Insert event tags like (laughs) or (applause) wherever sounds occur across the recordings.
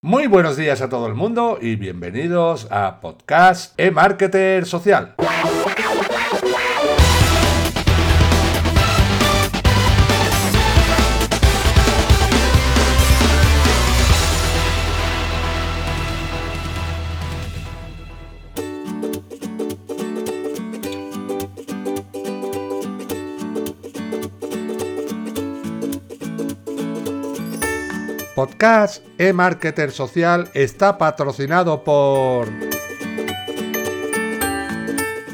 Muy buenos días a todo el mundo y bienvenidos a Podcast e-Marketer Social. Podcast e-Marketer Social está patrocinado por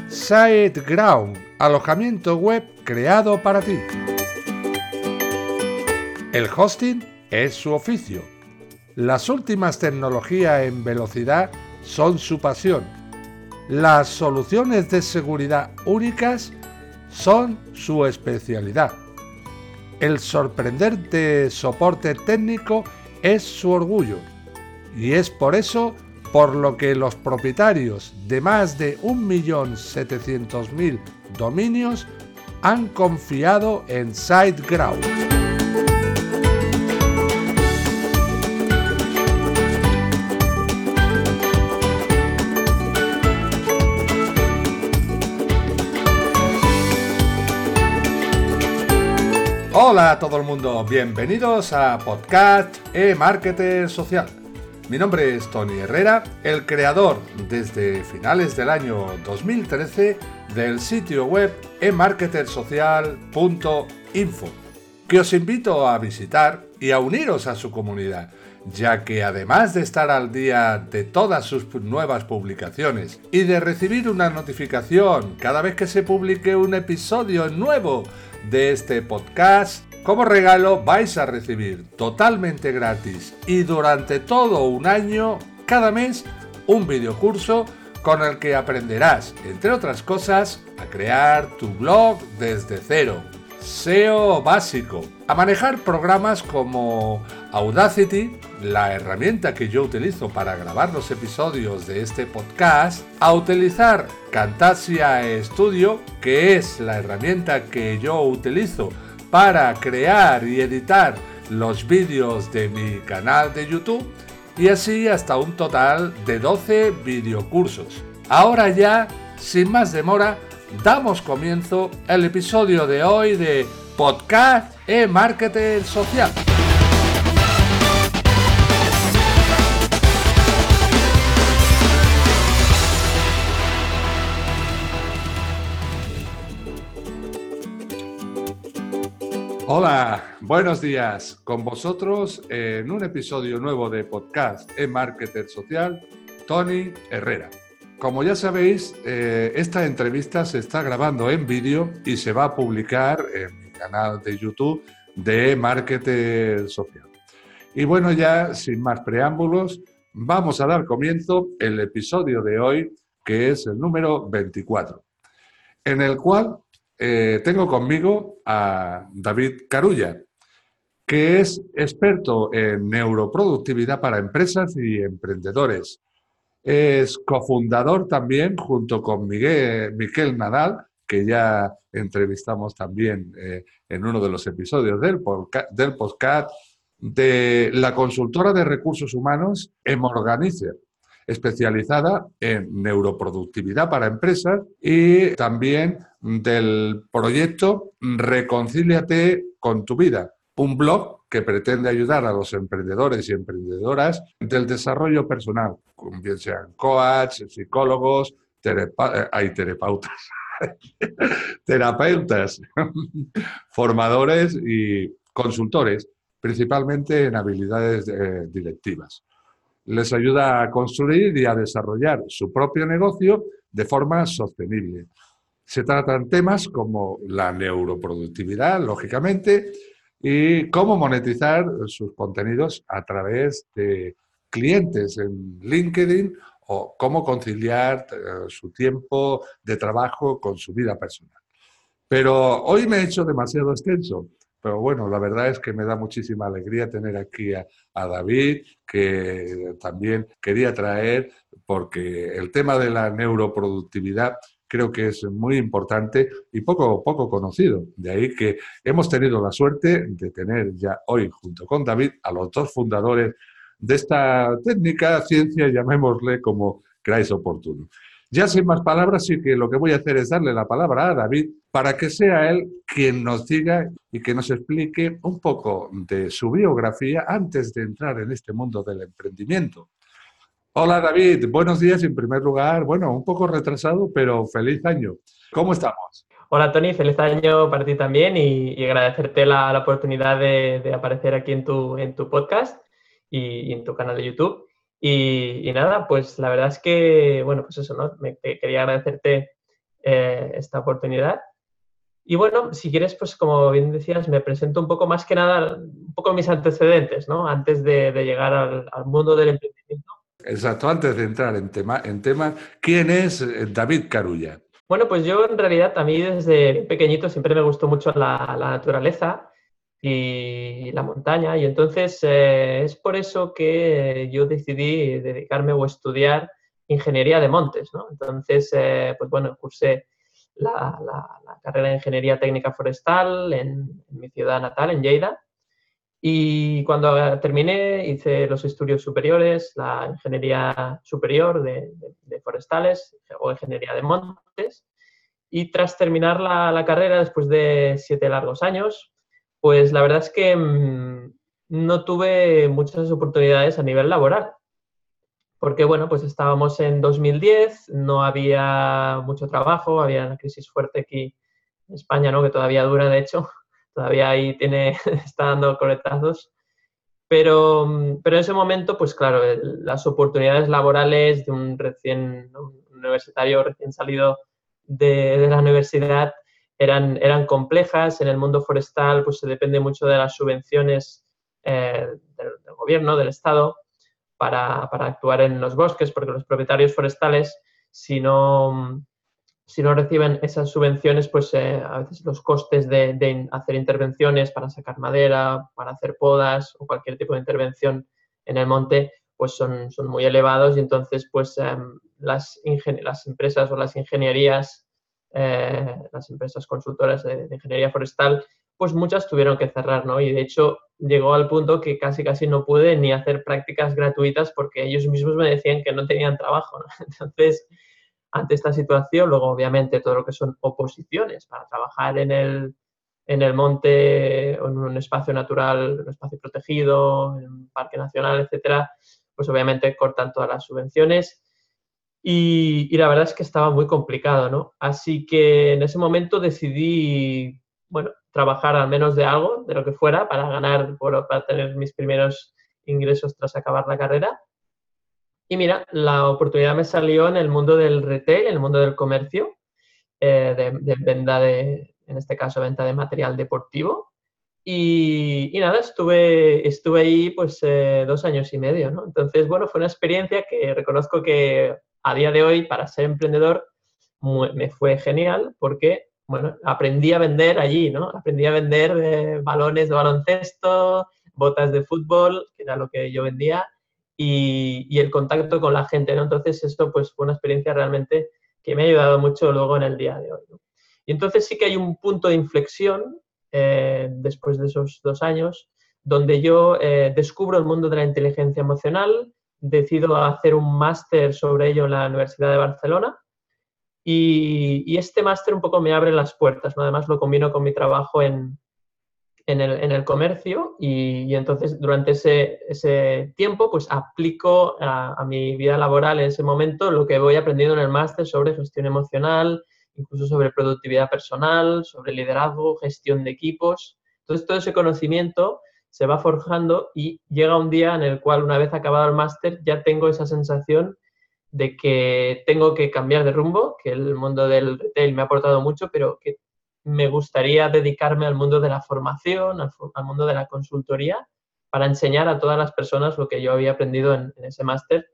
SiteGround, alojamiento web creado para ti. El hosting es su oficio. Las últimas tecnologías en velocidad son su pasión. Las soluciones de seguridad únicas son su especialidad. El sorprendente soporte técnico es su orgullo y es por eso por lo que los propietarios de más de 1.700.000 dominios han confiado en SiteGround. Hola a todo el mundo, bienvenidos a Podcast e-Marketer Social. Mi nombre es Tony Herrera, el creador desde finales del año 2013 del sitio web emarketersocial.info, que os invito a visitar y a uniros a su comunidad, ya que además de estar al día de todas sus nuevas publicaciones y de recibir una notificación cada vez que se publique un episodio nuevo de este podcast. Como regalo vais a recibir totalmente gratis y durante todo un año, cada mes, un videocurso con el que aprenderás, entre otras cosas, a crear tu blog desde cero. SEO básico, a manejar programas como Audacity, la herramienta que yo utilizo para grabar los episodios de este podcast, a utilizar Camtasia Studio, que es la herramienta que yo utilizo para crear y editar los vídeos de mi canal de YouTube, y así hasta un total de 12 videocursos. Ahora ya, sin más demora, damos comienzo al episodio de hoy de Podcast e-Marketer Social. Hola, buenos días. Con vosotros en un episodio nuevo de Podcast e-Marketer Social, Tony Herrera. Como ya sabéis, eh, esta entrevista se está grabando en vídeo y se va a publicar en mi canal de YouTube de Marketer Social. Y bueno, ya sin más preámbulos, vamos a dar comienzo el episodio de hoy, que es el número 24, en el cual eh, tengo conmigo a David Carulla, que es experto en neuroproductividad para empresas y emprendedores es cofundador también, junto con Miguel, Miquel Nadal, que ya entrevistamos también eh, en uno de los episodios del, del podcast, de la consultora de recursos humanos Emorganizer, especializada en neuroproductividad para empresas y también del proyecto Reconcíliate con tu vida, un blog que pretende ayudar a los emprendedores y emprendedoras del desarrollo personal, bien sean coach, psicólogos, eh, hay terapeutas, (laughs) terapeutas, (laughs) formadores y consultores, principalmente en habilidades eh, directivas. Les ayuda a construir y a desarrollar su propio negocio de forma sostenible. Se tratan temas como la neuroproductividad, lógicamente, y cómo monetizar sus contenidos a través de clientes en LinkedIn o cómo conciliar eh, su tiempo de trabajo con su vida personal. Pero hoy me he hecho demasiado extenso. Pero bueno, la verdad es que me da muchísima alegría tener aquí a, a, David, que también quería traer, porque el tema de la neuroproductividad creo que es muy importante y poco, poco conocido. De ahí que hemos tenido la suerte de tener ya hoy, junto con David, a los dos fundadores de esta técnica, ciencia, llamémosle como creáis oportuno. Ya sin más palabras, sí que lo que voy a hacer es darle la palabra a David para que sea él quien nos diga y que nos explique un poco de su biografía antes de entrar en este mundo del emprendimiento. Hola David, buenos días en primer lugar. Bueno, un poco retrasado, pero feliz año. ¿Cómo estamos? Hola Tony, feliz año para ti también y, agradecerte la, oportunidad de, aparecer aquí en tu, en tu podcast y, en tu canal de YouTube. Y, nada, pues la verdad es que, bueno, pues eso, ¿no? Me, quería agradecerte eh, esta oportunidad. Y bueno, si quieres, pues como bien decías, me presento un poco más que nada, un poco mis antecedentes, ¿no? Antes de, llegar al, al, mundo del emprendimiento. Exacto, antes de entrar en tema, en tema, ¿quién es eh, David Carulla? Bueno, pues yo en realidad a mí desde pequeñito siempre me gustó mucho la, naturaleza y la montaña y entonces eh, es por eso que yo decidí dedicarme o estudiar ingeniería de montes, ¿no? Entonces, eh, pues bueno, cursé la, carrera de ingeniería técnica forestal en, en mi ciudad natal, en Lleida, y cuando terminé, hice los estudios superiores, la ingeniería superior de, forestales o ingeniería de montes. Y tras terminar la, carrera, después de siete largos años, pues la verdad es que mm, no tuve muchas oportunidades a nivel laboral. Porque, bueno, pues estábamos en 2010, no había mucho trabajo, había una crisis fuerte aquí en España, ¿no? que todavía dura, de hecho, todavía ahí tiene, (laughs) está dando coletazos. Pero, pero en ese momento, pues claro, las oportunidades laborales de un recién universitario recién salido de, la universidad eran, eran complejas. En el mundo forestal, pues se depende mucho de las subvenciones eh, del, del, gobierno, del Estado, para, para, actuar en los bosques, porque los propietarios forestales, si no, si no reciben esas subvenciones, pues eh, a veces los costes de, hacer intervenciones para sacar madera, para hacer podas o cualquier tipo de intervención en el monte, pues son, son muy elevados y entonces pues em, las, las empresas o las ingenierías, eh, las empresas consultoras de, ingeniería forestal, pues muchas tuvieron que cerrar, ¿no? Y de hecho llegó al punto que casi casi no pude ni hacer prácticas gratuitas porque ellos mismos me decían que no tenían trabajo, ¿no? (laughs) Entonces, ante esta situación. Luego, obviamente, todo lo que son oposiciones para trabajar en el, en el monte, en un espacio natural, un espacio protegido, en un parque nacional, etcétera, pues obviamente cortan todas las subvenciones. Y, y, la verdad es que estaba muy complicado, ¿no? Así que en ese momento decidí, bueno, trabajar al menos de algo, de lo que fuera, para ganar, para tener mis primeros ingresos tras acabar la carrera. Y mira, la oportunidad me salió en el mundo del retail, en el mundo del comercio, eh, de, venta de, en este caso, venta de material deportivo. Y, nada, estuve, estuve ahí pues eh, dos años y medio, ¿no? Entonces, bueno, fue una experiencia que reconozco que a día de hoy, para ser emprendedor, me fue genial porque, bueno, aprendí a vender allí, ¿no? Aprendí a vender eh, balones de baloncesto, botas de fútbol, que era lo que yo vendía, y, el contacto con la gente, ¿no? Entonces esto pues fue una experiencia realmente que me ha ayudado mucho luego en el día de hoy. Y entonces sí que hay un punto de inflexión eh, después de esos dos años donde yo eh, descubro el mundo de la inteligencia emocional, decido hacer un máster sobre ello en la Universidad de Barcelona y, y este máster un poco me abre las puertas, ¿no? además lo combino con mi trabajo en, en el, en el comercio y, entonces durante ese, ese, tiempo pues aplico a, mi vida laboral en ese momento lo que voy aprendiendo en el máster sobre gestión emocional, incluso sobre productividad personal, sobre liderazgo, gestión de equipos. Entonces todo ese conocimiento se va forjando y llega un día en el cual una vez acabado el máster ya tengo esa sensación de que tengo que cambiar de rumbo, que el mundo del retail me ha aportado mucho, pero que me gustaría dedicarme al mundo de la formación, al, mundo de la consultoría, para enseñar a todas las personas lo que yo había aprendido en, ese máster,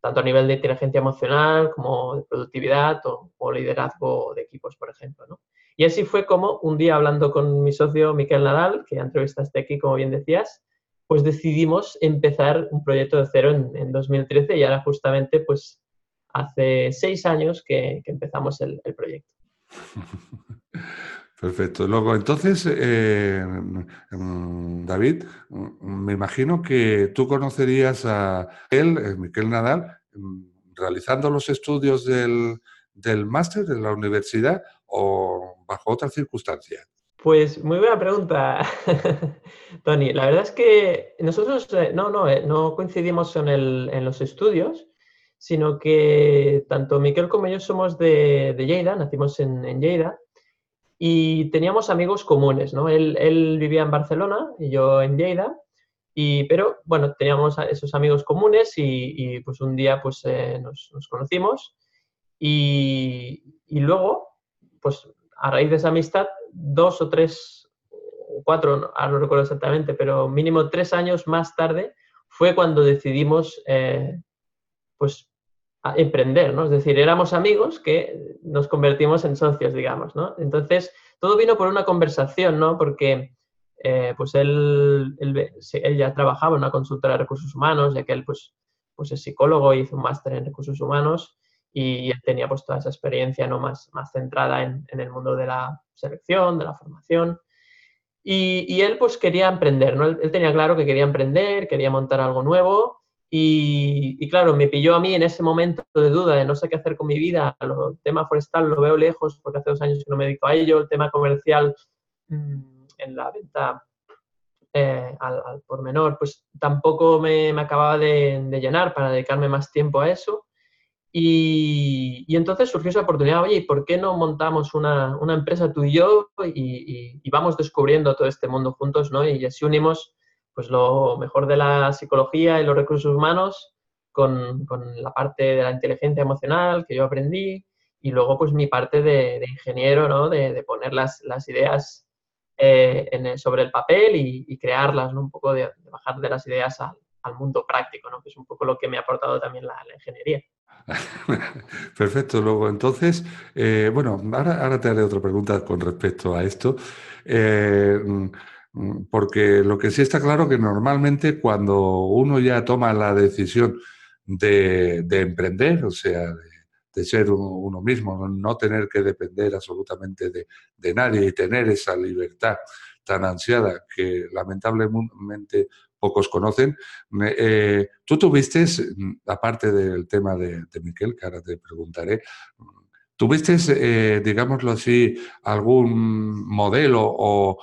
tanto a nivel de inteligencia emocional como de productividad o, liderazgo de equipos, por ejemplo. ¿no? Y así fue como un día hablando con mi socio Miquel Nadal, que entrevistaste aquí, como bien decías, pues decidimos empezar un proyecto de cero en, 2013 y ahora justamente pues hace seis años que, empezamos el proyecto. (laughs) Perfecto. Luego, entonces, eh, David, me imagino que tú conocerías a él, eh, Miquel Nadal, realizando los estudios del, del máster de la universidad o bajo otras circunstancias. Pues muy buena pregunta, (laughs) Tony. La verdad es que nosotros eh, no, no, no coincidimos en, el, en, los estudios, sino que tanto Miquel como yo somos de, de Lleida, nacimos en, en Lleida, y teníamos amigos comunes, ¿no? Él, vivía en Barcelona y yo en Lleida, y, pero bueno, teníamos esos amigos comunes y, pues un día pues eh, nos, conocimos y, luego, pues a raíz de esa amistad, dos o tres cuatro, ahora no recuerdo exactamente, pero mínimo tres años más tarde fue cuando decidimos eh, pues emprender, ¿no? Es decir, éramos amigos que nos convertimos en socios, digamos, ¿no? Entonces, todo vino por una conversación, ¿no? Porque, eh, pues él, él, ya trabajaba en una consultora de recursos humanos, ya que él, pues, pues es psicólogo y hizo un máster en recursos humanos y él tenía, pues, toda esa experiencia, ¿no? Más, más centrada en, en el mundo de la selección, de la formación. Y, y él, pues, quería emprender, ¿no? él tenía claro que quería emprender, quería montar algo nuevo y, claro, me pilló a mí en ese momento de duda de no sé qué hacer con mi vida. El tema forestal lo veo lejos porque hace dos años que no me dedico a ello. El tema comercial mm, en la venta eh, al, por menor, pues tampoco me, acababa de, llenar para dedicarme más tiempo a eso. Y, entonces surgió esa oportunidad, oye, ¿por qué no montamos una, empresa tú y yo y, y, vamos descubriendo todo este mundo juntos, ¿no? Y así unimos pues lo mejor de la psicología y los recursos humanos con, con la parte de la inteligencia emocional que yo aprendí y luego pues mi parte de, ingeniero, ¿no? De, de, poner las, las ideas eh, sobre el papel y, crearlas, ¿no? Un poco de, bajar de las ideas al, mundo práctico, ¿no? Que es un poco lo que me ha aportado también la, la ingeniería. (laughs) Perfecto, luego entonces, eh, bueno, ahora, ahora, te haré otra pregunta con respecto a esto. Eh, porque lo que sí está claro que normalmente cuando uno ya toma la decisión de, emprender, o sea, de, ser uno, mismo, no tener que depender absolutamente de, nadie y tener esa libertad tan ansiada que lamentablemente pocos conocen. Eh, tú tuviste, mm, aparte del tema de, de Miquel, que ahora te preguntaré, ¿Tuviste, eh, digámoslo así, algún modelo o,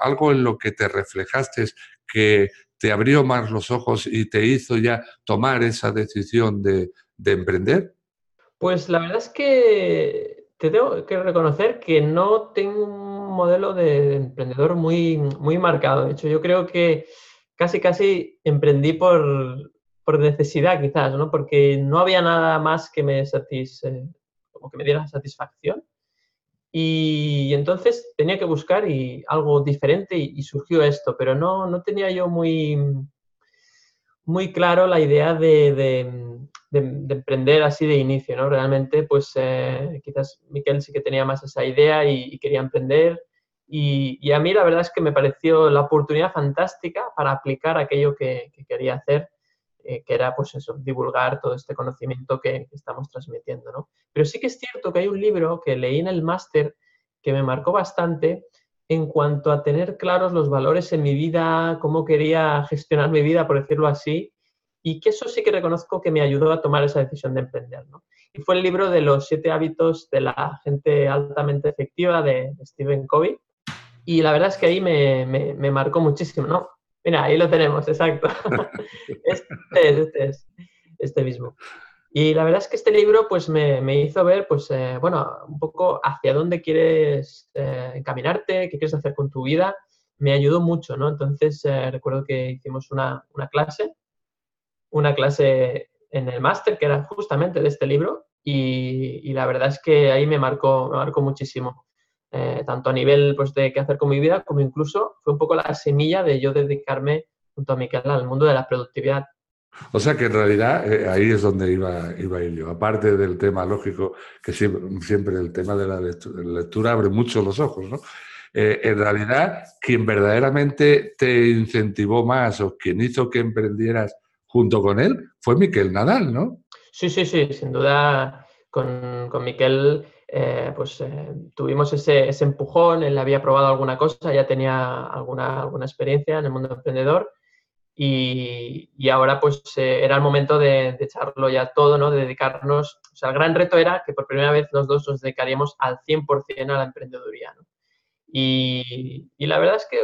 algo en lo que te reflejaste que te abrió más los ojos y te hizo ya tomar esa decisión de, emprender? Pues la verdad es que te tengo que reconocer que no tengo un modelo de emprendedor muy, muy marcado. De hecho, yo creo que casi, casi emprendí por, necesidad quizás, ¿no? Porque no había nada más que me satisfacía como que me diera satisfacción. Y, entonces tenía que buscar y, algo diferente y, surgió esto, pero no, no tenía yo muy, muy claro la idea de, de, emprender así de inicio, ¿no? Realmente, pues eh, quizás Miquel sí que tenía más esa idea y, quería emprender. Y, a mí la verdad es que me pareció la oportunidad fantástica para aplicar aquello que, que quería hacer que era pues eso, divulgar todo este conocimiento que, estamos transmitiendo, ¿no? Pero sí que es cierto que hay un libro que leí en el máster que me marcó bastante en cuanto a tener claros los valores en mi vida, cómo quería gestionar mi vida, por decirlo así, y que eso sí que reconozco que me ayudó a tomar esa decisión de emprender, ¿no? Y fue el libro de los siete hábitos de la gente altamente efectiva de Stephen Covey. Y la verdad es que ahí me, me, me marcó muchísimo, ¿no? Mira, ahí lo tenemos, exacto. (laughs) este es, este es, este mismo. Y la verdad es que este libro pues me, me hizo ver, pues, eh, bueno, un poco hacia dónde quieres eh, encaminarte, qué quieres hacer con tu vida. Me ayudó mucho, ¿no? Entonces eh, recuerdo que hicimos una, una, clase, una clase en el máster que era justamente de este libro y, y, la verdad es que ahí me marcó, me marcó muchísimo. Eh, tanto a nivel pues, de qué hacer con mi vida, como incluso fue un poco la semilla de yo dedicarme junto a Miquel al mundo de la productividad. O sea que en realidad eh, ahí es donde iba, iba a ir yo. Aparte del tema lógico, que siempre, el tema de la lectura, abre mucho los ojos, ¿no? Eh, en realidad, quien verdaderamente te incentivó más o quien hizo que emprendieras junto con él fue Miquel Nadal, ¿no? Sí, sí, sí, sin duda con, con Miquel eh, pues eh, tuvimos ese, empujón, él había probado alguna cosa, ya tenía alguna, alguna experiencia en el mundo emprendedor y, ahora pues era el momento de, echarlo ya todo, ¿no? De dedicarnos, o sea, el gran reto era que por primera vez los dos nos dedicaríamos al 100% a la emprendeduría, ¿no? Y, la verdad es que,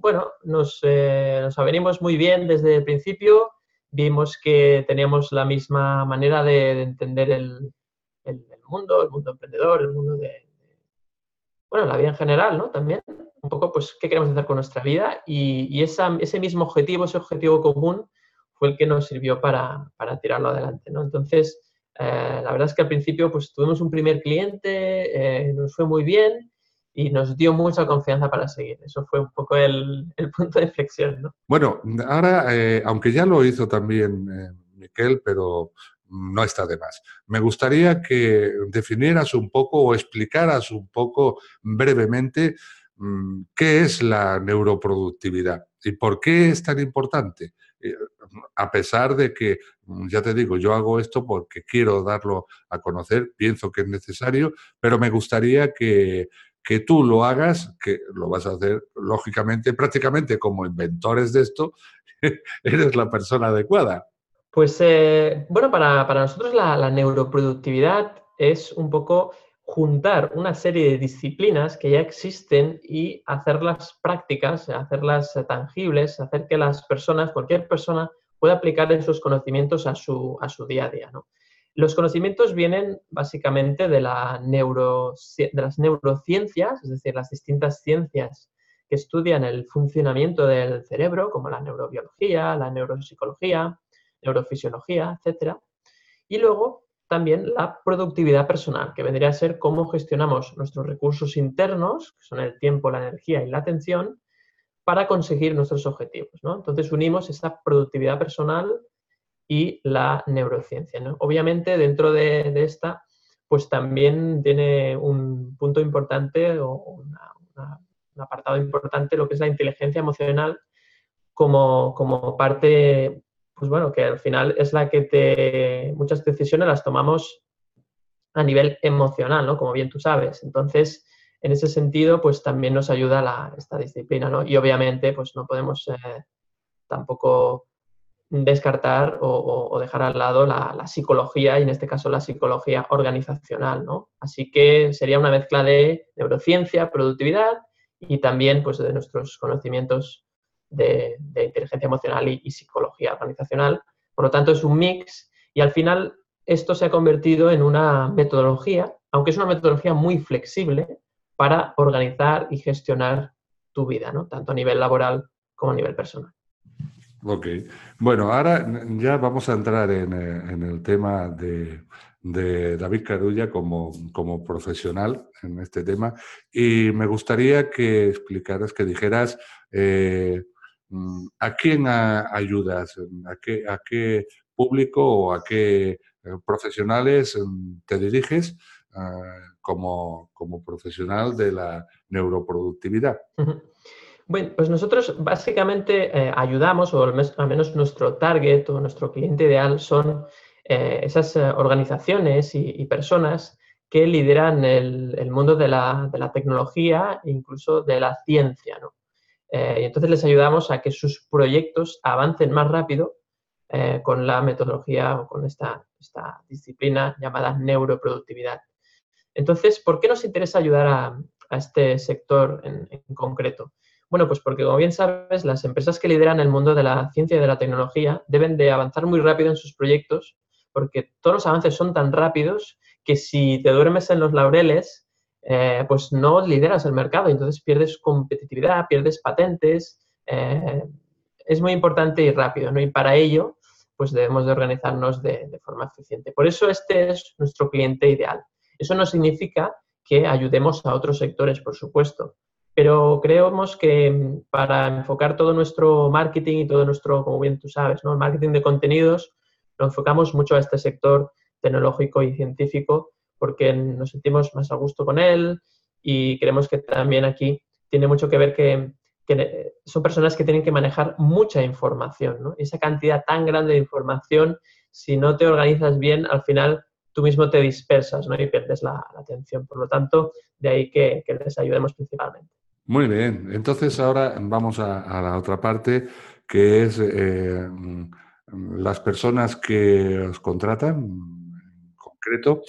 bueno, nos, nos avenimos muy bien desde el principio, vimos que teníamos la misma manera de, entender el, mundo, el mundo emprendedor, el mundo de, bueno, la vida en general, ¿no? También, un poco, pues, qué queremos hacer con nuestra vida y, ese mismo objetivo, ese objetivo común, fue el que nos sirvió para, tirarlo adelante, ¿no? Entonces, eh, la verdad es que al principio, pues, tuvimos un primer cliente, eh, nos fue muy bien y nos dio mucha confianza para seguir. Eso fue un poco el, punto de inflexión, ¿no? Bueno, ahora, eh, aunque ya lo hizo también Miquel, pero no está de más. Me gustaría que definieras un poco o explicaras un poco brevemente mm, qué es la neuroproductividad y por qué es tan importante. Eh, a pesar de que, mm, ya te digo, yo hago esto porque quiero darlo a conocer, pienso que es necesario, pero me gustaría que, que tú lo hagas, que lo vas a hacer lógicamente, prácticamente como inventores de esto, (laughs) eres la persona adecuada. Pues eh, bueno, para, nosotros la, neuroproductividad es un poco juntar una serie de disciplinas que ya existen y hacerlas prácticas, hacerlas tangibles, hacer que las personas, cualquier persona, pueda aplicar esos conocimientos a su, a su día a día. Los conocimientos vienen básicamente de, la neuro, de las neurociencias, es decir, las distintas ciencias que estudian el funcionamiento del cerebro, como la neurobiología, la neuropsicología, neurofisiología, etc. Y luego también la productividad personal, que vendría a ser cómo gestionamos nuestros recursos internos, que son el tiempo, la energía y la atención, para conseguir nuestros objetivos. Entonces unimos esa productividad personal y la neurociencia. Obviamente dentro de, esta, pues también tiene un punto importante o un apartado importante lo que es la inteligencia emocional como, como parte pues bueno, que al final es la que te, muchas decisiones las tomamos a nivel emocional, ¿no? Como bien tú sabes. Entonces, en ese sentido, pues también nos ayuda esta disciplina, ¿no? Y obviamente, pues no podemos eh, tampoco descartar o, dejar al lado la, psicología y en este caso la psicología organizacional, ¿no? Así que sería una mezcla de neurociencia, productividad y también pues de nuestros conocimientos de, inteligencia emocional y, psicología organizacional. Por lo tanto, es un mix y al final esto se ha convertido en una metodología, aunque es una metodología muy flexible para organizar y gestionar tu vida, ¿no? tanto a nivel laboral como a nivel personal. Ok. Bueno, ahora ya vamos a entrar en, eh, el tema de, David Carulla como, como, profesional en este tema y me gustaría que explicaras, que dijeras eh, ¿A quién ayudas? ¿A qué, ¿A qué público o a qué eh, profesionales mm, te diriges ah, como, como profesional de la neuroproductividad? Bueno, pues nosotros básicamente eh, ayudamos, o al menos, nuestro target o nuestro cliente ideal son eh, esas organizaciones y, personas que lideran el, el mundo de la, de la, tecnología e incluso de la ciencia. ¿no? Eh, y entonces les ayudamos a que sus proyectos avancen más rápido eh, con la metodología o con esta, esta, disciplina llamada neuroproductividad. Entonces, ¿por qué nos interesa ayudar a, este sector en, concreto? Bueno, pues porque como bien sabes, las empresas que lideran el mundo de la ciencia y de la tecnología deben de avanzar muy rápido en sus proyectos porque todos los avances son tan rápidos que si te duermes en los laureles, eh, pues no lideras el mercado entonces pierdes competitividad, pierdes patentes. Eh, es muy importante y rápido, ¿no? Y para ello, pues debemos de organizarnos de, forma eficiente. Por eso este es nuestro cliente ideal. Eso no significa que ayudemos a otros sectores, por supuesto, pero creemos que para enfocar todo nuestro marketing y todo nuestro, como bien tú sabes, ¿no? marketing de contenidos, lo enfocamos mucho a este sector tecnológico y científico porque nos sentimos más a gusto con él y creemos que también aquí tiene mucho que ver que, son personas que tienen que manejar mucha información, ¿no? Esa cantidad tan grande de información, si no te organizas bien, al final tú mismo te dispersas ¿no? y pierdes la, atención. Por lo tanto, de ahí que, les ayudemos principalmente. Muy bien, entonces ahora vamos a, la otra parte, que es eh, las personas que os contratan, en concreto,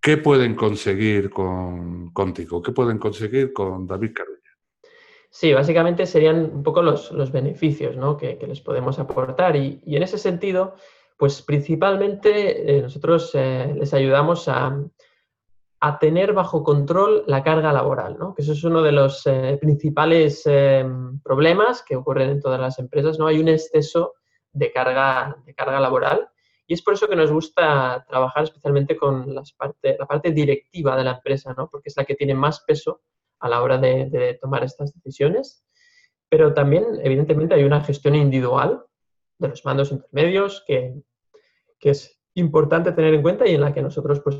¿qué pueden conseguir con, contigo? ¿Qué pueden conseguir con David Carulla? Sí, básicamente serían un poco los, beneficios que, les podemos aportar y, en ese sentido, pues principalmente eh, nosotros eh, les ayudamos a, tener bajo control la carga laboral, ¿no? que eso es uno de los eh, principales problemas que ocurren en todas las empresas. ¿no? Hay un exceso de carga, de carga laboral y es por eso que nos gusta trabajar especialmente con las parte, la parte directiva de la empresa, ¿no? porque es la que tiene más peso a la hora de, tomar estas decisiones. Pero también, evidentemente, hay una gestión individual de los mandos intermedios que, que es importante tener en cuenta y en la que nosotros pues,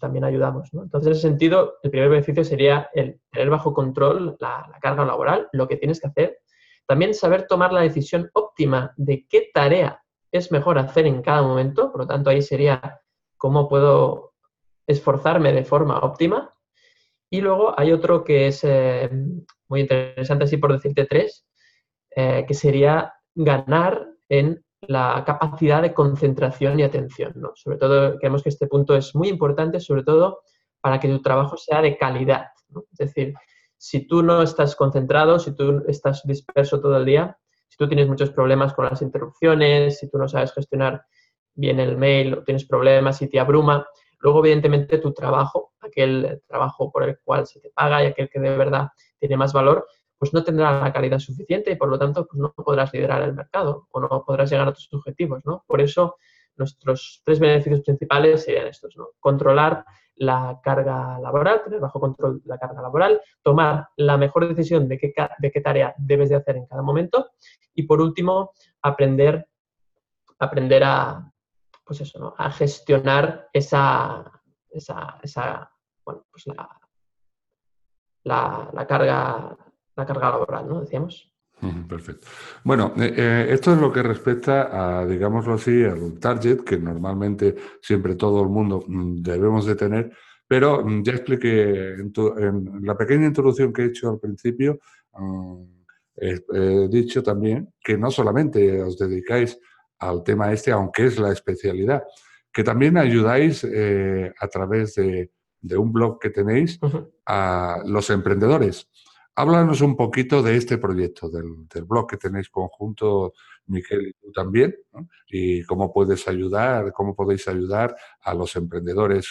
también ayudamos. Entonces, en ese sentido, el primer beneficio sería el tener bajo control la, carga laboral, lo que tienes que hacer. También saber tomar la decisión óptima de qué tarea es mejor hacer en cada momento. Por lo tanto, ahí sería cómo puedo esforzarme de forma óptima. Y luego hay otro que es eh, muy interesante, así por decirte tres, eh, que sería ganar en la capacidad de concentración y atención. ¿no? Sobre todo, creemos que este punto es muy importante, sobre todo para que tu trabajo sea de calidad. Es decir, si tú no estás concentrado, si tú estás disperso todo el día, si tú tienes muchos problemas con las interrupciones, si tú no sabes gestionar bien el mail o tienes problemas y te abruma, Luego, evidentemente, tu trabajo, aquel trabajo por el cual se te paga y aquel que de verdad tiene más valor, pues no tendrá la calidad suficiente y por lo tanto pues no podrás liderar el mercado o no podrás llegar a tus objetivos. ¿no? Por eso, nuestros tres beneficios principales serían estos. ¿no? Controlar la carga laboral, tener bajo control la carga laboral, tomar la mejor decisión de qué, de qué tarea debes de hacer en cada momento y por último, aprender, aprender a, pues eso, ¿no? a gestionar esa, esa, esa bueno, pues la, la, carga, la carga laboral, ¿no? Decíamos. Perfecto. Bueno, eh, eh, esto es lo que respecta a, digámoslo así, al target que normalmente siempre todo el mundo mm, debemos de tener, pero mm, ya expliqué en, en la pequeña introducción que he hecho al principio, mm, he dicho también que no solamente os dedicáis al tema este, aunque es la especialidad, que también ayudáis eh, a través de, un blog que tenéis a los emprendedores. Háblanos un poquito de este proyecto, del, blog que tenéis conjunto, Miguel y tú también, y cómo puedes ayudar, cómo podéis ayudar a los emprendedores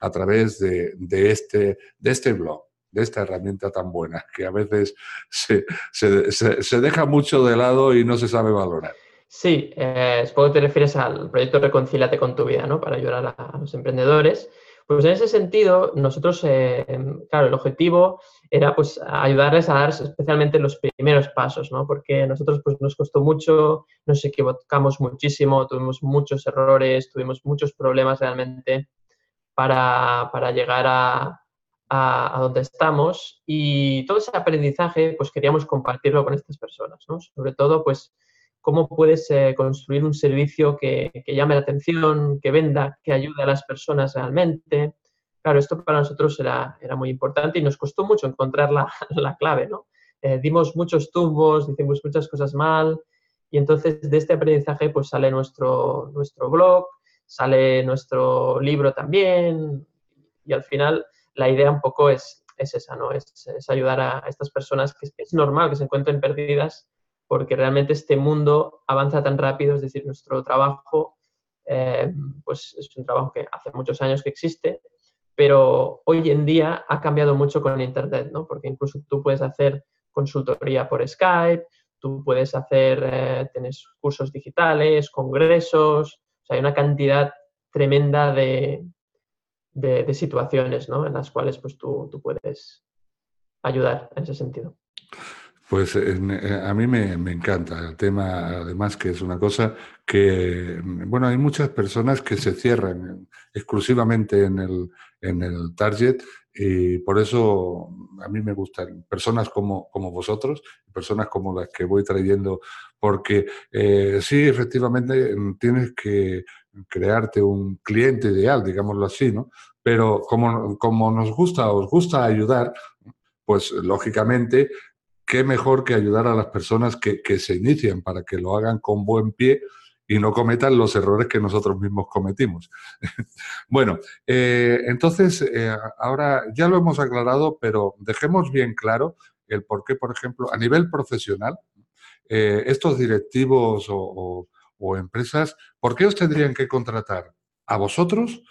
a través de, este, de este blog de esta herramienta tan buena que a veces se, se deja mucho de lado y no se sabe valorar. Sí, eh, supongo que te refieres al proyecto Reconcílate con tu vida, ¿no? Para ayudar a, los emprendedores. Pues en ese sentido, nosotros, eh, claro, el objetivo era pues ayudarles a dar especialmente los primeros pasos, ¿no? Porque a nosotros pues nos costó mucho, nos equivocamos muchísimo, tuvimos muchos errores, tuvimos muchos problemas realmente para, llegar a, a, donde estamos y todo ese aprendizaje pues queríamos compartirlo con estas personas, ¿no? Sobre todo pues cómo puedes eh, construir un servicio que, llame la atención, que venda, que ayude a las personas realmente. Claro, esto para nosotros era, era muy importante y nos costó mucho encontrar (laughs) la, clave, ¿no? Eh, dimos muchos tumbos, hicimos muchas cosas mal y entonces de este aprendizaje pues sale nuestro, nuestro blog, sale nuestro libro también y al final la idea un poco es, es esa, ¿no? Es, ayudar a, estas personas que es normal que se encuentren perdidas porque realmente este mundo avanza tan rápido, es decir, nuestro trabajo eh, pues es un trabajo que hace muchos años que existe, pero hoy en día ha cambiado mucho con Internet, ¿no? porque incluso tú puedes hacer consultoría por Skype, tú puedes hacer, eh, tienes cursos digitales, congresos, o sea, hay una cantidad tremenda de, de, situaciones ¿no? en las cuales pues, tú, tú puedes ayudar en ese sentido. Pues eh, a mí me, encanta el tema, además que es una cosa que, bueno, hay muchas personas que se cierran exclusivamente en el, en el target Y por eso a mí me gustan personas como, como vosotros, personas como las que voy trayendo, porque eh, sí, efectivamente, tienes que crearte un cliente ideal, digámoslo así, ¿no? Pero como, como nos gusta, os gusta ayudar, pues lógicamente, qué mejor que ayudar a las personas que, se inician para que lo hagan con buen pie y no cometan los errores que nosotros mismos cometimos. (laughs) bueno, eh, entonces, eh, ahora ya lo hemos aclarado, pero dejemos bien claro el por qué, por ejemplo, a nivel profesional, eh, estos directivos o, empresas, ¿por qué os tendrían que contratar a vosotros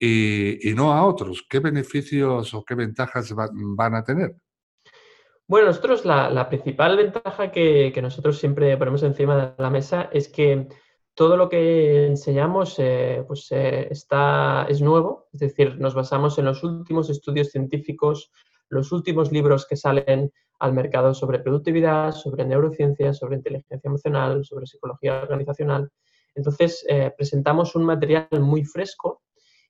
y, no a otros? ¿Qué beneficios o qué ventajas van a tener? Bueno, nosotros la, principal ventaja que, que, nosotros siempre ponemos encima de la mesa es que todo lo que enseñamos eh, pues, eh, está, es nuevo, es decir, nos basamos en los últimos estudios científicos, los últimos libros que salen al mercado sobre productividad, sobre neurociencia, sobre inteligencia emocional, sobre psicología organizacional. Entonces, eh, presentamos un material muy fresco,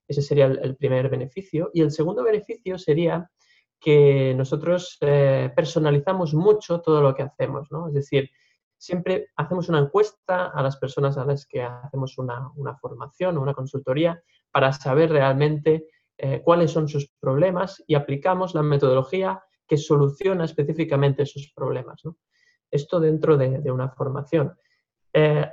ese sería el, primer beneficio. Y el segundo beneficio sería que nosotros personalizamos mucho todo lo que hacemos. Es decir, siempre hacemos una encuesta a las personas a las que hacemos una, formación o una consultoría para saber realmente eh, cuáles son sus problemas y aplicamos la metodología que soluciona específicamente esos problemas. Esto dentro de, una formación. Eh,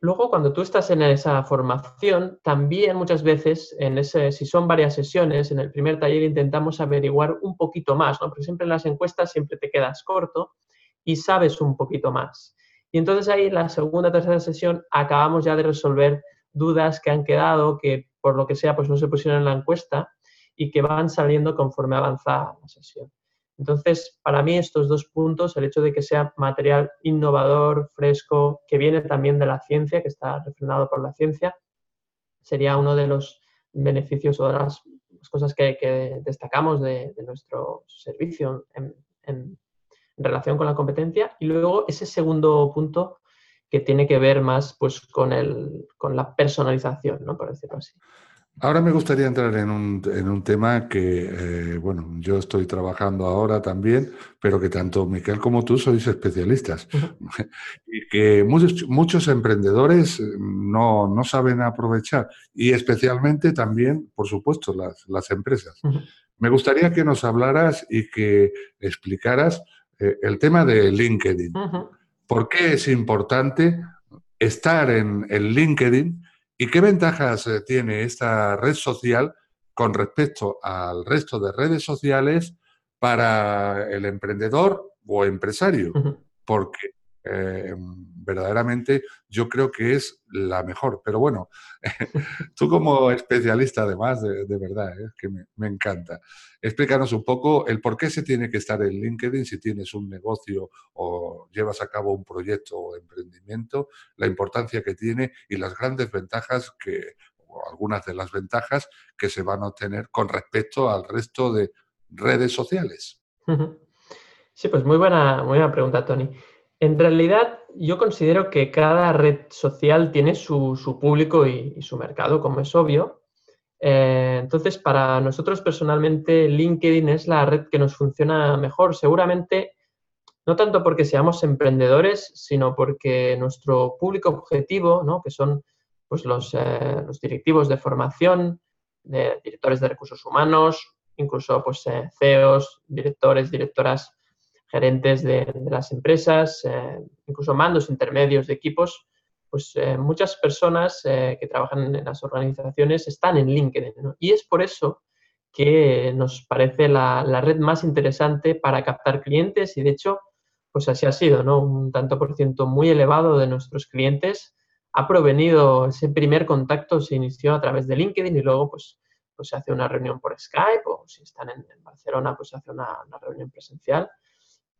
luego, cuando tú estás en esa formación, también muchas veces, en ese, si son varias sesiones, en el primer taller intentamos averiguar un poquito más, ¿no? porque siempre en las encuestas siempre te quedas corto y sabes un poquito más. Y entonces ahí en la segunda, tercera sesión acabamos ya de resolver dudas que han quedado, que por lo que sea pues no se pusieron en la encuesta y que van saliendo conforme avanza la sesión. Entonces, para mí estos dos puntos, el hecho de que sea material innovador, fresco, que viene también de la ciencia, que está refrenado por la ciencia, sería uno de los beneficios o de las, cosas que, destacamos de, nuestro servicio en, en relación con la competencia. Y luego ese segundo punto que tiene que ver más pues, con, el, con la personalización, ¿no? por decirlo así. Ahora me gustaría entrar en un, en un tema que, eh, bueno, yo estoy trabajando ahora también, pero que tanto Miquel como tú sois especialistas. (laughs) Y que muchos, muchos emprendedores no, no, saben aprovechar. Y especialmente también, por supuesto, las, las empresas. Me gustaría que nos hablaras y que explicaras eh, el tema de LinkedIn. ¿Por qué es importante estar en, LinkedIn y qué ventajas eh, tiene esta red social con respecto al resto de redes sociales para el emprendedor o empresario? Porque eh, verdaderamente yo creo que es la mejor. Pero bueno, (laughs) tú como especialista además, de, verdad, es que me, encanta. Explícanos un poco el por qué se tiene que estar en LinkedIn si tienes un negocio o llevas a cabo un proyecto o emprendimiento, la importancia que tiene y las grandes ventajas que, o algunas de las ventajas que se van a obtener con respecto al resto de redes sociales. (laughs) Sí, pues muy buena, muy buena pregunta, Tony. En realidad, yo considero que cada red social tiene su, público y, su mercado, como es obvio. Eh, entonces, para nosotros personalmente, LinkedIn es la red que nos funciona mejor. Seguramente, no tanto porque seamos emprendedores, sino porque nuestro público objetivo, ¿no? que son pues, los, eh, los, directivos de formación, directores de recursos humanos, incluso pues, eh, CEOs, directores, directoras gerentes de, las empresas, eh, incluso mandos intermedios de equipos, pues eh, muchas personas eh, que trabajan en las organizaciones están en LinkedIn. Y es por eso que nos parece la, red más interesante para captar clientes y de hecho, pues así ha sido, ¿no? Un tanto por ciento muy elevado de nuestros clientes ha provenido, ese primer contacto se inició a través de LinkedIn y luego pues, pues se hace una reunión por Skype o si están en, Barcelona pues se hace una reunión presencial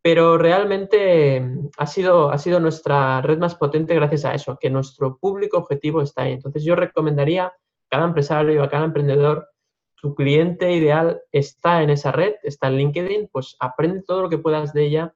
pero realmente mm, ha sido, ha sido nuestra red más potente gracias a eso, que nuestro público objetivo está ahí. Entonces yo recomendaría a cada empresario, a cada emprendedor, tu cliente ideal está en esa red, está en LinkedIn, pues aprende todo lo que puedas de ella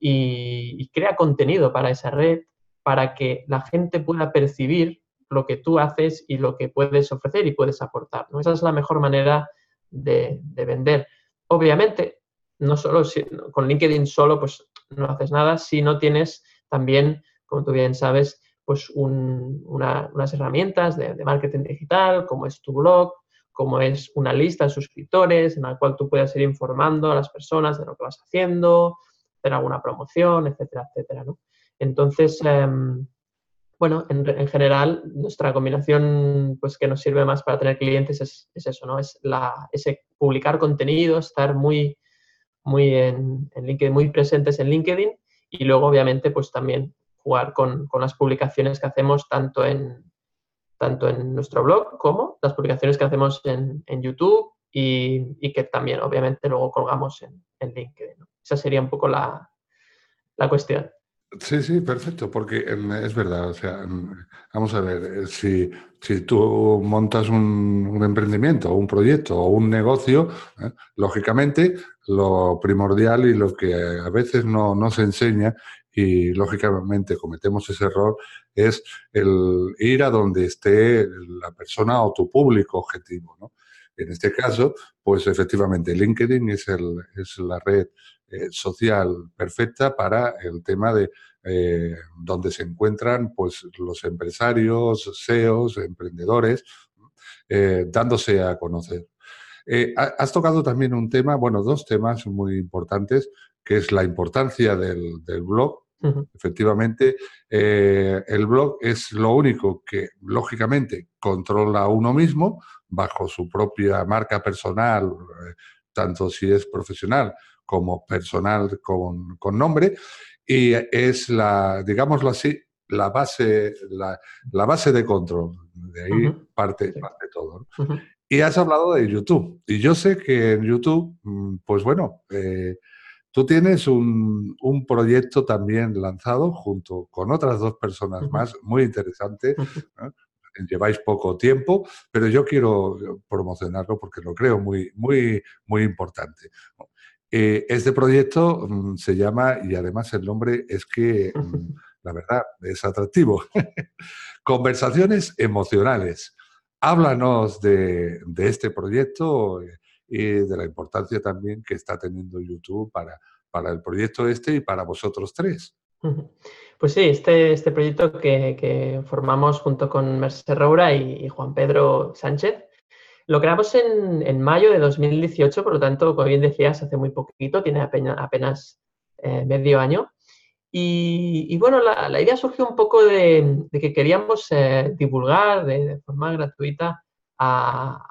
y, crea contenido para esa red para que la gente pueda percibir lo que tú haces y lo que puedes ofrecer y puedes aportar. ¿no? Esa es la mejor manera de, de vender. obviamente, no solo con LinkedIn solo, pues no haces nada si no tienes también, como tú bien sabes, pues unas herramientas de, marketing digital, como es tu blog, como es una lista de suscriptores en la cual tú puedes ir informando a las personas de lo que vas haciendo, hacer alguna promoción, etcétera, etcétera, ¿no? Entonces, em, bueno, en, general, nuestra combinación pues, que nos sirve más para tener clientes es, eso, ¿no? Es la, ese publicar contenido, estar muy, muy en, LinkedIn, muy presentes en LinkedIn y luego, obviamente, pues también jugar con, las publicaciones que hacemos tanto en, tanto en nuestro blog como las publicaciones que hacemos en, YouTube y, que también, obviamente, luego colgamos en, LinkedIn. Esa sería un poco la, la cuestión. Sí, sí, perfecto, porque es verdad, o sea, vamos a ver, eh, si, si tú montas un, emprendimiento o un proyecto o un negocio, ¿eh? lógicamente lo primordial y lo que a veces no, no, se enseña y lógicamente cometemos ese error es el ir a donde esté la persona o tu público objetivo, ¿no? En este caso, pues efectivamente LinkedIn es, el, es la red eh, social perfecta para el tema de eh, donde se encuentran pues, los empresarios, SEOs, emprendedores, eh, dándose a conocer. has tocado también un tema, bueno, dos temas muy importantes, que es la importancia del, blog. Efectivamente, el blog es lo único que, lógicamente, controla uno mismo bajo su propia marca personal, tanto si es profesional como personal con, nombre y es la, digámoslo así, la base, la, base de control. De ahí parte, parte, todo. Y has hablado de YouTube. Y yo sé que en YouTube, mm, pues bueno, eh, tú tienes un, proyecto también lanzado junto con otras dos personas más, muy interesante. Lleváis poco tiempo, pero yo quiero promocionarlo porque lo creo muy, muy, muy importante. Eh, este proyecto mm, se llama, y además el nombre es que, (laughs) mm, la verdad, es atractivo, (laughs) Conversaciones Emocionales. Háblanos de, este proyecto eh, y de la importancia también que está teniendo YouTube para, para el proyecto este y para vosotros tres. Pues sí, este, este proyecto que, formamos junto con Mercedes Roura y Juan Pedro Sánchez lo creamos en, mayo de 2018, por lo tanto, como bien decías, hace muy poquito, tiene apenas, eh, medio año. Y, bueno, la, idea surgió un poco de, que queríamos eh, divulgar de, forma gratuita a,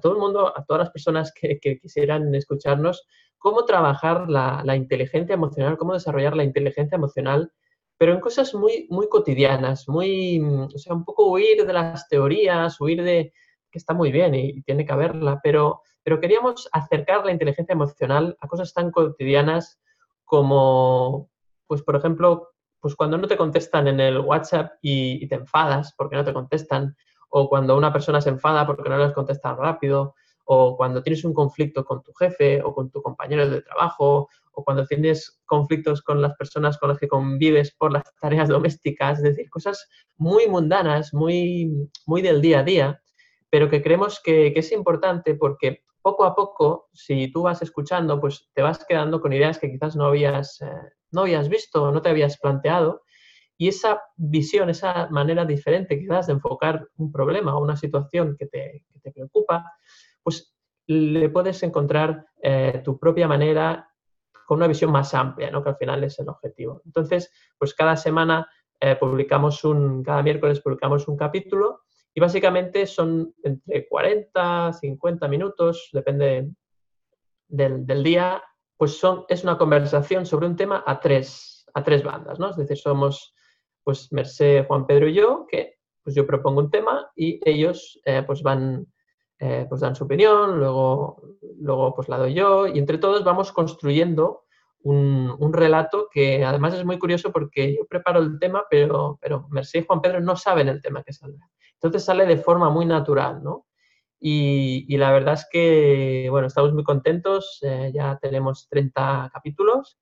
todo el mundo, a todas las personas que, quisieran escucharnos, cómo trabajar la, la, inteligencia emocional, cómo desarrollar la inteligencia emocional, pero en cosas muy, muy cotidianas, muy, o sea, un poco huir de las teorías, huir de, está muy bien y, tiene que haberla, pero, pero queríamos acercar la inteligencia emocional a cosas tan cotidianas como, pues por ejemplo, pues cuando no te contestan en el WhatsApp y, te enfadas porque no te contestan, o cuando una persona se enfada porque no les contestan rápido, o cuando tienes un conflicto con tu jefe o con tu compañero de trabajo, o cuando tienes conflictos con las personas con las que convives por las tareas (laughs) domésticas, es decir, cosas muy mundanas, muy, muy del día a día, pero que creemos que, es importante porque poco a poco, si tú vas escuchando, pues te vas quedando con ideas que quizás no habías, eh, no habías visto no te habías planteado. Y esa visión, esa manera diferente quizás de enfocar un problema o una situación que te, preocupa, pues le puedes encontrar eh, tu propia manera con una visión más amplia, ¿no? que al final es el objetivo. Entonces, pues cada semana eh, publicamos un, cada miércoles publicamos un capítulo y básicamente son entre 40, 50 minutos, depende del, día, pues son, es una conversación sobre un tema a tres, a tres bandas, ¿no? Es decir, somos pues Merced, Juan Pedro y yo, que pues yo propongo un tema y ellos eh, pues van, eh, pues dan su opinión, luego, luego pues la doy yo y entre todos vamos construyendo un, un, relato que además es muy curioso porque yo preparo el tema, pero, pero Merced y Juan Pedro no saben el tema que saldrá. Entonces sale de forma muy natural, ¿no? Y, la verdad es que, bueno, estamos muy contentos, eh, ya tenemos 30 capítulos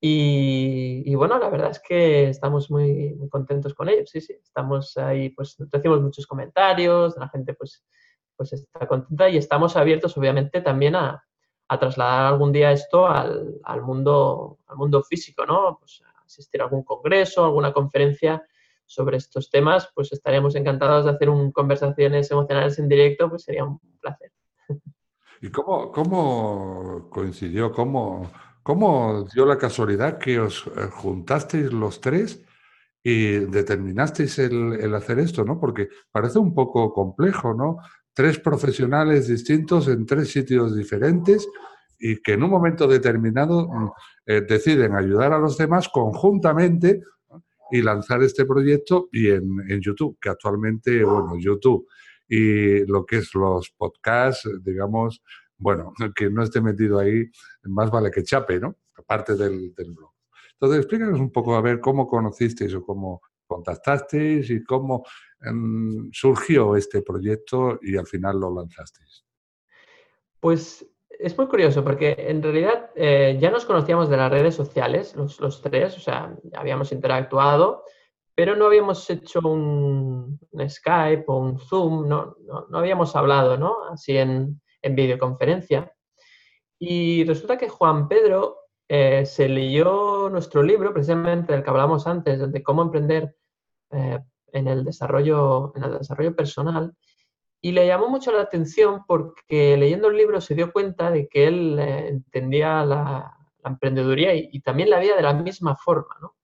y, bueno, la verdad es que estamos muy, contentos con ellos, sí, sí, estamos ahí, pues recibimos muchos comentarios, la gente pues, pues está contenta y estamos abiertos obviamente también a, a trasladar algún día esto al, al, mundo, al mundo físico, ¿no? Pues asistir a algún congreso, alguna conferencia sobre estos temas, pues estaríamos encantados de hacer un conversaciones emocionales en directo, pues sería un placer. ¿Y cómo, cómo coincidió, cómo, cómo dio la casualidad que os eh, juntasteis los tres y determinasteis el, el hacer esto, ¿no? Porque parece un poco complejo, ¿no? Tres profesionales distintos en tres sitios diferentes y que en un momento determinado mm, eh, deciden ayudar a los demás conjuntamente y lanzar este proyecto y en, en, YouTube, que actualmente, bueno, YouTube y lo que es los podcasts, digamos, bueno, (laughs) que no esté metido ahí, más vale que chape, ¿no? Aparte del, del blog. Entonces, explícanos un poco a ver cómo conocisteis o cómo contactasteis y cómo um, surgió este proyecto y al final lo lanzasteis. Pues es muy curioso porque en realidad eh, ya nos conocíamos de las redes sociales, los, tres, o sea, habíamos interactuado, pero no habíamos hecho un, Skype o un Zoom, no, no, no, habíamos hablado, ¿no? Así en, en videoconferencia. Y resulta que Juan Pedro eh, se leyó nuestro libro, precisamente del que hablamos antes, de cómo emprender eh, en, el desarrollo, en el desarrollo personal, y le llamó mucho la atención porque leyendo el libro se dio cuenta de que él eh, entendía la, emprendeduría y, también la vida de la misma forma. ¿no?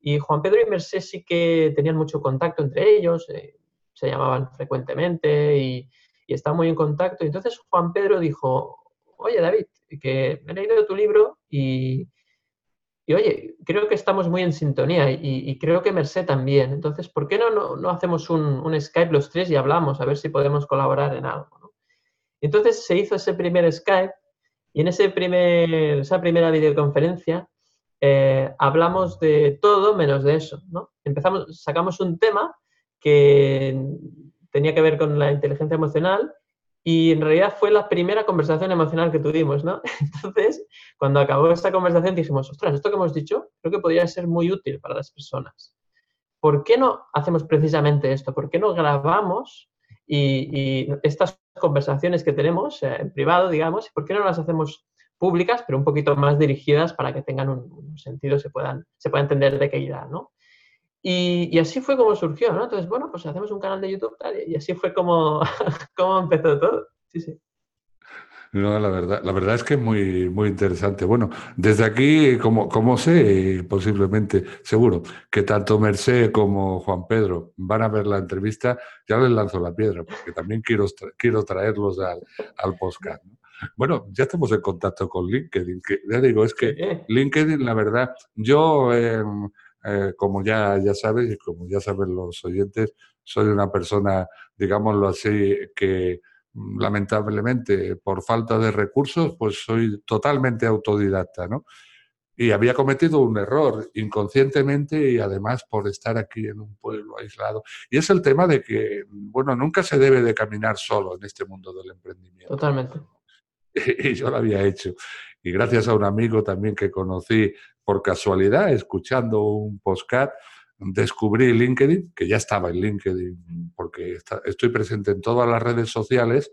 Y Juan Pedro y Mercé sí que tenían mucho contacto entre ellos, eh, se llamaban frecuentemente y, y estaban muy en contacto. Y entonces Juan Pedro dijo, oye David, que he leído tu libro y, y oye, creo que estamos muy en sintonía y, creo que Merced también. Entonces, ¿por qué no, no, no hacemos un, un, Skype los tres y hablamos a ver si podemos colaborar en algo? ¿no? Entonces se hizo ese primer Skype y en ese primer, esa primera videoconferencia eh, hablamos de todo menos de eso. ¿no? Empezamos, sacamos un tema que tenía que ver con la inteligencia emocional y en realidad fue la primera conversación emocional que tuvimos, ¿no? (laughs) Entonces, cuando acabó esta conversación dijimos, ostras, esto que hemos dicho creo que podría ser muy útil para las personas. ¿Por qué no hacemos precisamente esto? ¿Por qué no grabamos y, estas conversaciones que tenemos eh, en privado, digamos, por qué no las hacemos públicas, pero un poquito más dirigidas para que tengan un, un sentido, se puedan, se pueda entender de qué irá, ¿no? Y, y, así fue como surgió, ¿no? Entonces, bueno, pues hacemos un canal de YouTube tal, y así fue como, (laughs) como empezó todo. Sí, sí. No, la verdad, la verdad es que es muy, muy interesante. Bueno, desde aquí, como, como sé, posiblemente, seguro, que tanto Merced como Juan Pedro van a ver la entrevista, ya les lanzo la piedra, porque también quiero, quiero traerlos al, al podcast. ¿no? Bueno, ya estamos en contacto con LinkedIn, que ya digo, es que LinkedIn, la verdad, yo... Eh, eh, como ya, ya sabes y como ya saben los oyentes, soy una persona, digámoslo así, que mm, lamentablemente por falta de recursos, pues soy totalmente autodidacta, ¿no? Y había cometido un error inconscientemente y además por estar aquí en un pueblo aislado. Y es el tema de que, bueno, nunca se debe de caminar solo en este mundo del emprendimiento. Totalmente. (laughs) Y yo lo había hecho. Y gracias a un amigo también que conocí por casualidad, escuchando un postcard, descubrí LinkedIn, que ya estaba en LinkedIn, porque estoy presente en todas las redes sociales,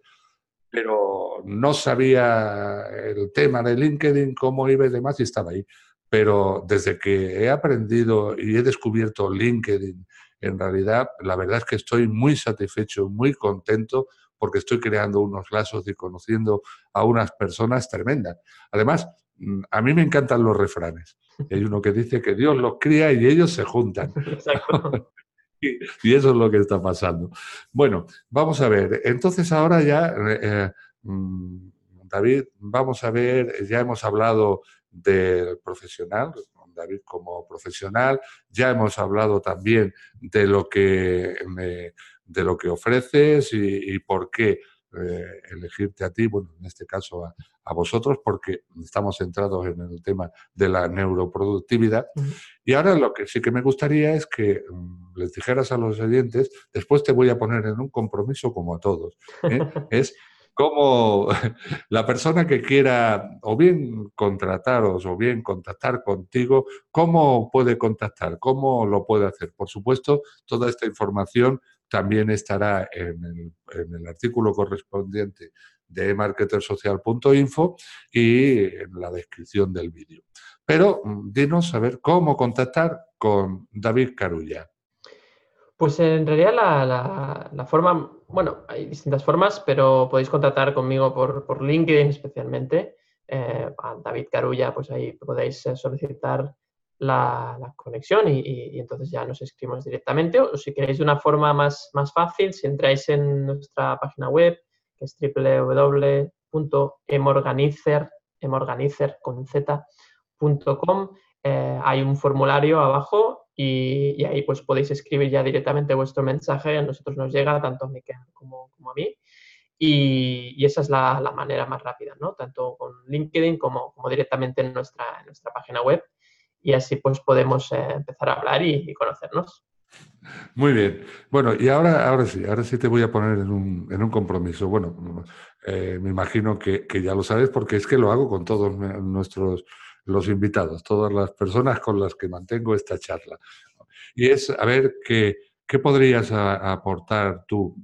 pero no sabía el tema de LinkedIn, cómo iba y demás, y estaba ahí. Pero desde que he aprendido y he descubierto LinkedIn, en realidad, la verdad es que estoy muy satisfecho, muy contento, porque estoy creando unos lazos y conociendo a unas personas tremendas. Además, mm, a mí me encantan los refranes. Hay uno que dice que Dios los cría y ellos se juntan. (laughs) (laughs) y, y, eso es lo que está pasando. Bueno, vamos a ver. Entonces ahora ya, eh, eh, David, vamos a ver, ya hemos hablado del profesional, David como profesional, ya hemos hablado también de lo que, me, de lo que ofreces y, y por qué eh, elegirte a ti, bueno, en este caso a, a, vosotros, porque estamos centrados en el tema de la neuroproductividad. Uh -huh. Y ahora lo que sí que me gustaría es que um, les dijeras a los oyentes, después te voy a poner en un compromiso como a todos, ¿eh? (laughs) es cómo (laughs) la persona que quiera o bien contrataros o bien contactar contigo, ¿cómo puede contactar? ¿Cómo lo puede hacer? Por supuesto, toda esta información también estará en el, artículo correspondiente de marketersocial.info y en la descripción del vídeo. Pero mm, dinos a ver cómo contactar con David Carulla. Pues en realidad la, forma, bueno, hay distintas formas, pero podéis contactar conmigo por, LinkedIn especialmente. Eh, David Carulla, pues ahí podéis eh, solicitar la, conexión y, entonces ya nos escribimos directamente. O si queréis de una forma más, más fácil, si entráis en nuestra página web, que es www.emorganizer.com, eh, hay un formulario abajo y, ahí pues podéis escribir ya directamente vuestro mensaje, a nosotros nos llega tanto a Miquel como, a mí. Y, esa es la, la, manera más rápida, ¿no? Tanto con LinkedIn como, como directamente en nuestra, en nuestra página web y así pues podemos eh, empezar a hablar y, conocernos. Muy bien. Bueno, y ahora, ahora sí, ahora sí te voy a poner en un, en un compromiso. Bueno, eh, me imagino que, que, ya lo sabes porque es que lo hago con todos nuestros los invitados, todas las personas con las que mantengo esta charla. Y es a ver qué, qué podrías aportar tú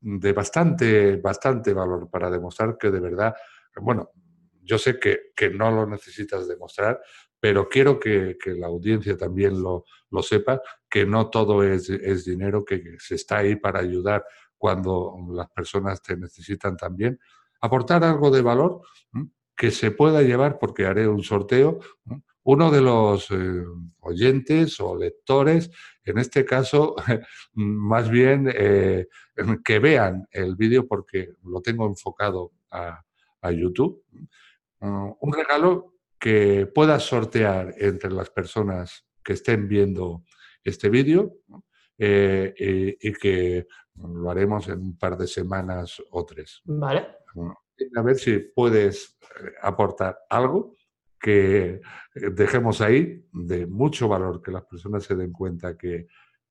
de bastante, bastante valor para demostrar que de verdad, bueno, yo sé que, no lo necesitas demostrar, pero quiero que, la audiencia también lo, sepa, que no todo es, dinero, que se está ahí para ayudar cuando las personas te necesitan también. Aportar algo de valor que se pueda llevar, porque haré un sorteo, uno de los eh, oyentes o lectores, en este caso, (laughs) más bien eh, que vean el vídeo porque lo tengo enfocado a, a YouTube Ah, un regalo que puedas sortear entre las personas que estén viendo este vídeo eh, y, que lo haremos en un par de semanas o tres. Vale. A ver si puedes eh, aportar algo que eh, dejemos ahí de mucho valor, que las personas se den cuenta que,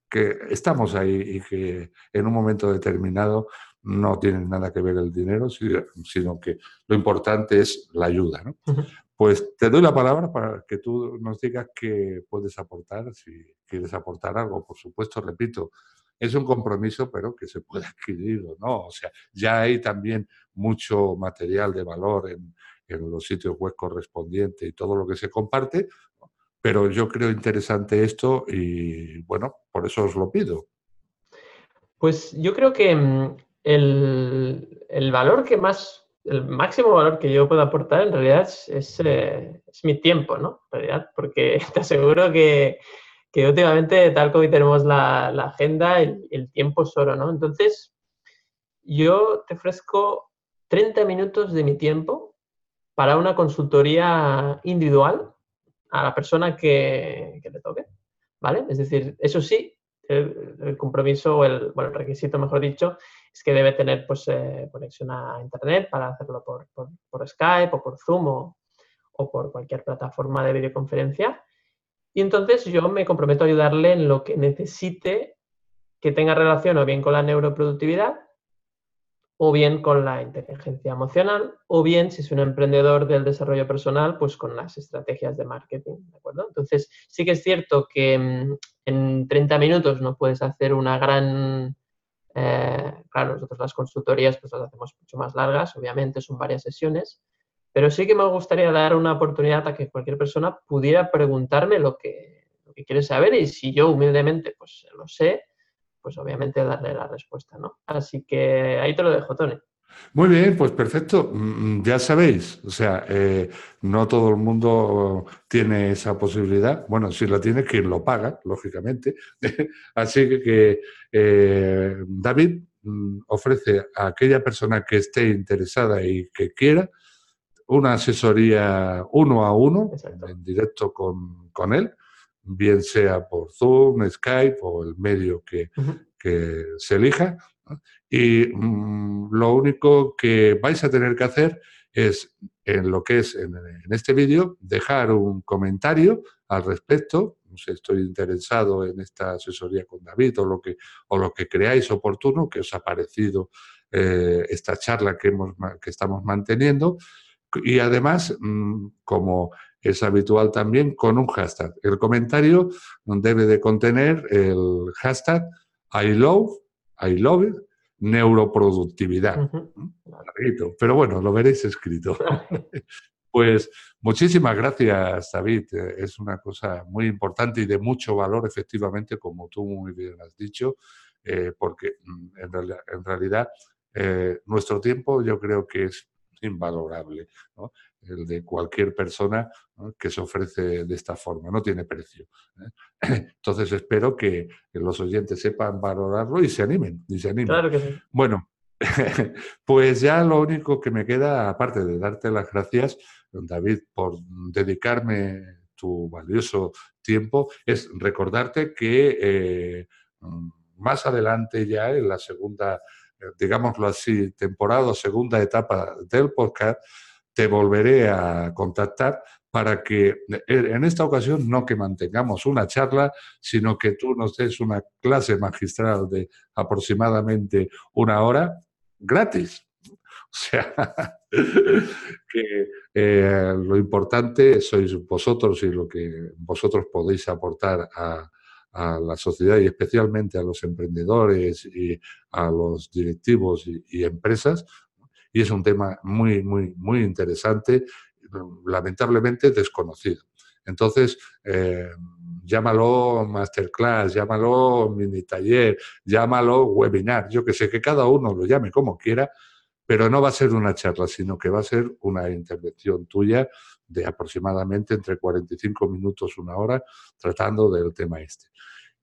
que estamos ahí y que en un momento determinado no tiene nada que ver el dinero, sino que lo importante es la ayuda. ¿no? Pues te doy la palabra para que tú nos digas qué puedes aportar, si quieres aportar algo. Por supuesto, repito, es un compromiso, pero que se puede (laughs) adquirir o no. O sea, ya hay también mucho material de valor en, en los sitios web correspondientes y todo lo que se comparte, pero yo creo interesante esto y bueno, por eso os lo pido. Pues yo creo que mm, el, valor que más, el máximo valor que yo puedo aportar en realidad es, eh, mi tiempo, ¿no? En realidad, porque (laughs) te aseguro que, últimamente, tal como tenemos la, agenda, el, el, tiempo es oro, ¿no? Entonces, yo te ofrezco 30 minutos de mi tiempo para una consultoría individual a la persona que, que le toque, ¿vale? Es decir, eso sí, el, compromiso o el, bueno, el requisito, mejor dicho, es que debe tener pues, eh, conexión a Internet para hacerlo por, por, Skype o por Zoom o, o, por cualquier plataforma de videoconferencia. Y entonces yo me comprometo a ayudarle en lo que necesite que tenga relación o bien con la neuroproductividad o bien con la inteligencia emocional, o bien, si es un emprendedor del desarrollo personal, pues con las estrategias de marketing, ¿de acuerdo? Entonces, sí que es cierto que mm, en 30 minutos no puedes hacer una gran... Eh, claro, nosotros las consultorías pues las hacemos mucho más largas, obviamente son varias sesiones, pero sí que me gustaría dar una oportunidad a que cualquier persona pudiera preguntarme lo que, lo que quiere saber y si yo humildemente pues lo sé, pues obviamente darle la respuesta, ¿no? Así que ahí te lo dejo, Tony. Muy bien, pues perfecto. Mm, ya sabéis, o sea, eh, no todo el mundo tiene esa posibilidad. Bueno, si la tiene, quien lo paga, lógicamente. (laughs) Así que eh, David mm, ofrece a aquella persona que esté interesada y que quiera una asesoría uno a uno, en directo con, con él, bien sea por Zoom, Skype o el medio que, se elija. Y mm, lo único que vais a tener que hacer es, en lo que es en, este vídeo, dejar un comentario al respecto. si estoy interesado en esta asesoría con David o lo que, o lo que creáis oportuno, que os ha parecido eh, esta charla que, hemos, que estamos manteniendo. Y además, mm, como es habitual también con un hashtag. El comentario debe de contener el hashtag I love, I love it, neuroproductividad. Pero bueno, lo veréis escrito. (laughs) Pues muchísimas gracias, David. Es una cosa muy importante y de mucho valor, efectivamente, como tú muy bien has dicho, eh, porque mm, en, realidad, eh, nuestro tiempo yo creo que es invalorable, el de cualquier persona que se ofrece de esta forma, no tiene precio. ¿eh? (clears throat) Entonces espero que los oyentes sepan valorarlo y se animen. Y se animen. Claro que sí. Bueno, (laughs) pues ya lo único que me queda, aparte de darte las gracias, David, por dedicarme tu valioso tiempo, es recordarte que eh, más adelante ya en la segunda, eh, digámoslo así, temporada o segunda etapa del podcast, te volveré a contactar para que eh, en esta ocasión no que mantengamos una charla, sino que tú nos des una clase magistral de aproximadamente una hora gratis. (laughs) O sea, (laughs) que eh, lo importante sois vosotros y lo que vosotros podéis aportar a, la sociedad y especialmente a los emprendedores y a los directivos y, empresas. Y es un tema muy, muy, muy interesante, lamentablemente desconocido. Entonces, eh, llámalo masterclass, llámalo mini taller, llámalo webinar, yo que sé, que cada uno lo llame como quiera, pero no va a ser una charla, sino que va a ser una intervención tuya de aproximadamente entre 45 minutos, una hora, tratando del tema este.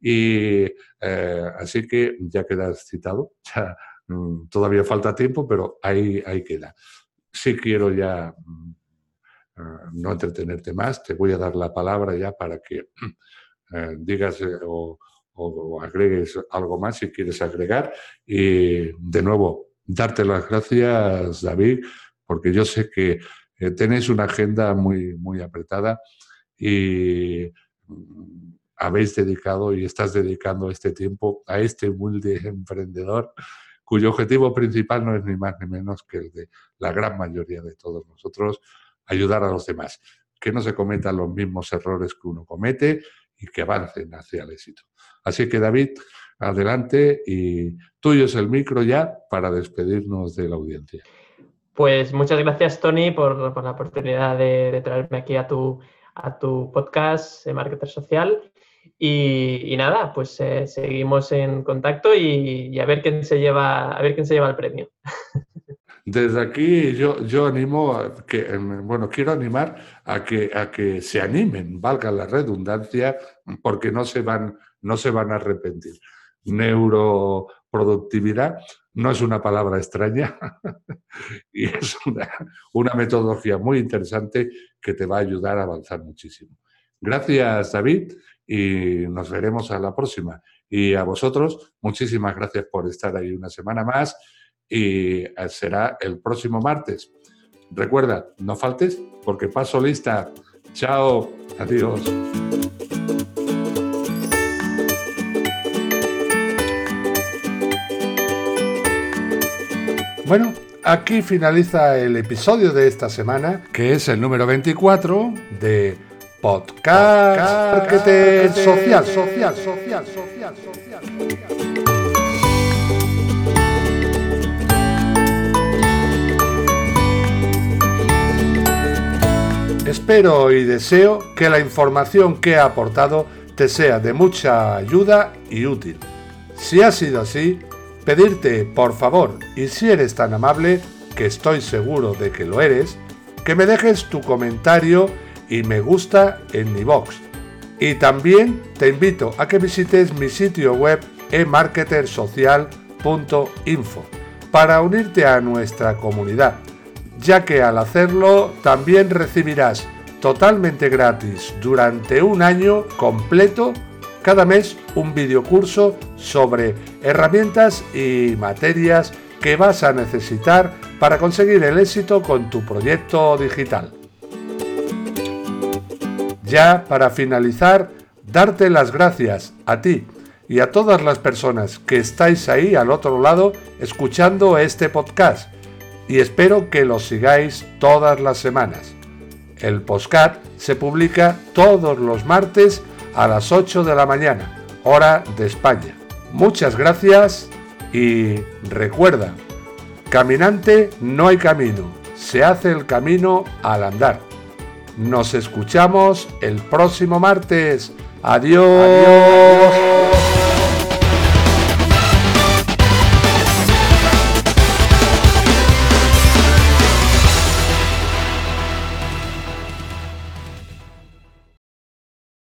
Y eh, así que ya quedas citado, (laughs) mm, todavía falta tiempo, pero ahí, ahí queda. Sí quiero ya mm, eh, no entretenerte más, te voy a dar la palabra ya para que (clears throat) eh, digas o, o agregues algo más si quieres agregar. Y de nuevo, darte las gracias, David, porque yo sé que eh, tenéis una agenda muy, muy apretada y mm, habéis dedicado y estás dedicando este tiempo a este humilde (laughs) emprendedor cuyo objetivo principal no es ni más ni menos que el de la gran mayoría de todos nosotros, ayudar a los demás, que no se cometan los mismos errores que uno comete y que avancen hacia el éxito. Así que David, adelante y tuyo es el micro ya para despedirnos de la audiencia. Pues muchas gracias, Tony, por, la oportunidad de, traerme aquí a tu, a tu podcast de Marketer Social. Y, nada, pues eh, seguimos en contacto y, a ver quién se lleva, a ver quién se lleva el premio. (laughs) Desde aquí yo, yo animo que, em, bueno, quiero animar a que, a que se animen, valga la redundancia, porque no se van, no se van a arrepentir neuroproductividad no es una palabra extraña (laughs) y es una, metodología muy interesante que te va a ayudar a avanzar muchísimo. Gracias, David, y nos veremos a la próxima. Y a vosotros, muchísimas gracias por estar ahí una semana más y será el próximo martes. Recuerda, no faltes porque paso lista. Chao, adiós. Bueno, aquí finaliza el episodio de esta semana, que es el número 24 de Podcast, social, social, social, social, social. Espero y deseo que la información que he aportado te sea de mucha ayuda y útil. Si ha sido así, pedirte, por favor, y si eres tan amable, que estoy seguro de que lo eres, que me dejes tu comentario y me gusta en mi box. Y también te invito a que visites mi sitio web emarketersocial.info para unirte a nuestra comunidad, ya que al hacerlo también recibirás totalmente gratis durante un año completo cada mes un videocurso sobre herramientas y materias que vas a necesitar para conseguir el éxito con tu proyecto digital. Ya para finalizar, darte las gracias a ti y a todas las personas que estáis ahí al otro lado escuchando este podcast y espero que lo sigáis todas las semanas. El podcast se publica todos los martes a las 8 de la mañana, hora de España. Muchas gracias Y recuerda, caminante no hay camino, se hace el camino al andar. Nos escuchamos el próximo martes. Adiós.